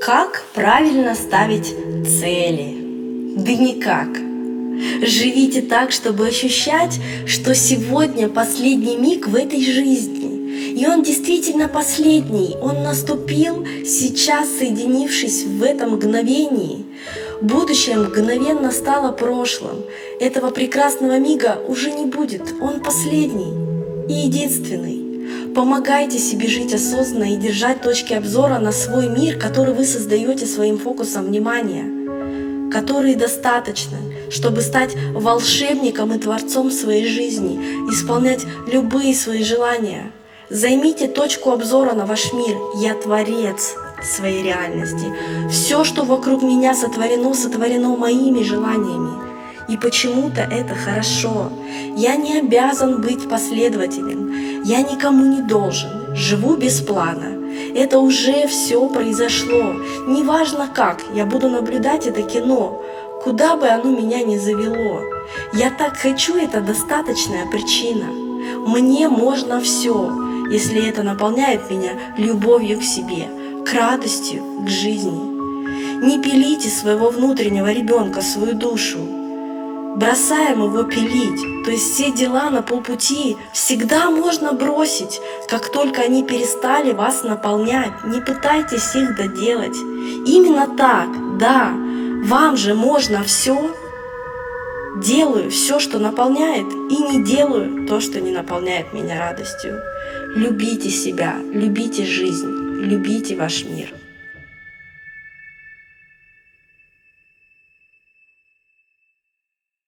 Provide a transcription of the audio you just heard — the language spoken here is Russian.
Как правильно ставить цели? Да никак. Живите так, чтобы ощущать, что сегодня последний миг в этой жизни. И он действительно последний. Он наступил сейчас, соединившись в этом мгновении. Будущее мгновенно стало прошлым. Этого прекрасного мига уже не будет. Он последний и единственный. Помогайте себе жить осознанно и держать точки обзора на свой мир, который вы создаете своим фокусом внимания, которые достаточно, чтобы стать волшебником и творцом своей жизни, исполнять любые свои желания. Займите точку обзора на ваш мир. Я творец своей реальности. Все, что вокруг меня сотворено, сотворено моими желаниями. И почему-то это хорошо. Я не обязан быть последователем. Я никому не должен. Живу без плана. Это уже все произошло. Неважно как, я буду наблюдать это кино. Куда бы оно меня ни завело. Я так хочу, это достаточная причина. Мне можно все, если это наполняет меня любовью к себе, к радости, к жизни. Не пилите своего внутреннего ребенка, свою душу бросаем его пилить. То есть все дела на полпути всегда можно бросить, как только они перестали вас наполнять. Не пытайтесь их доделать. Именно так, да, вам же можно все. Делаю все, что наполняет, и не делаю то, что не наполняет меня радостью. Любите себя, любите жизнь, любите ваш мир.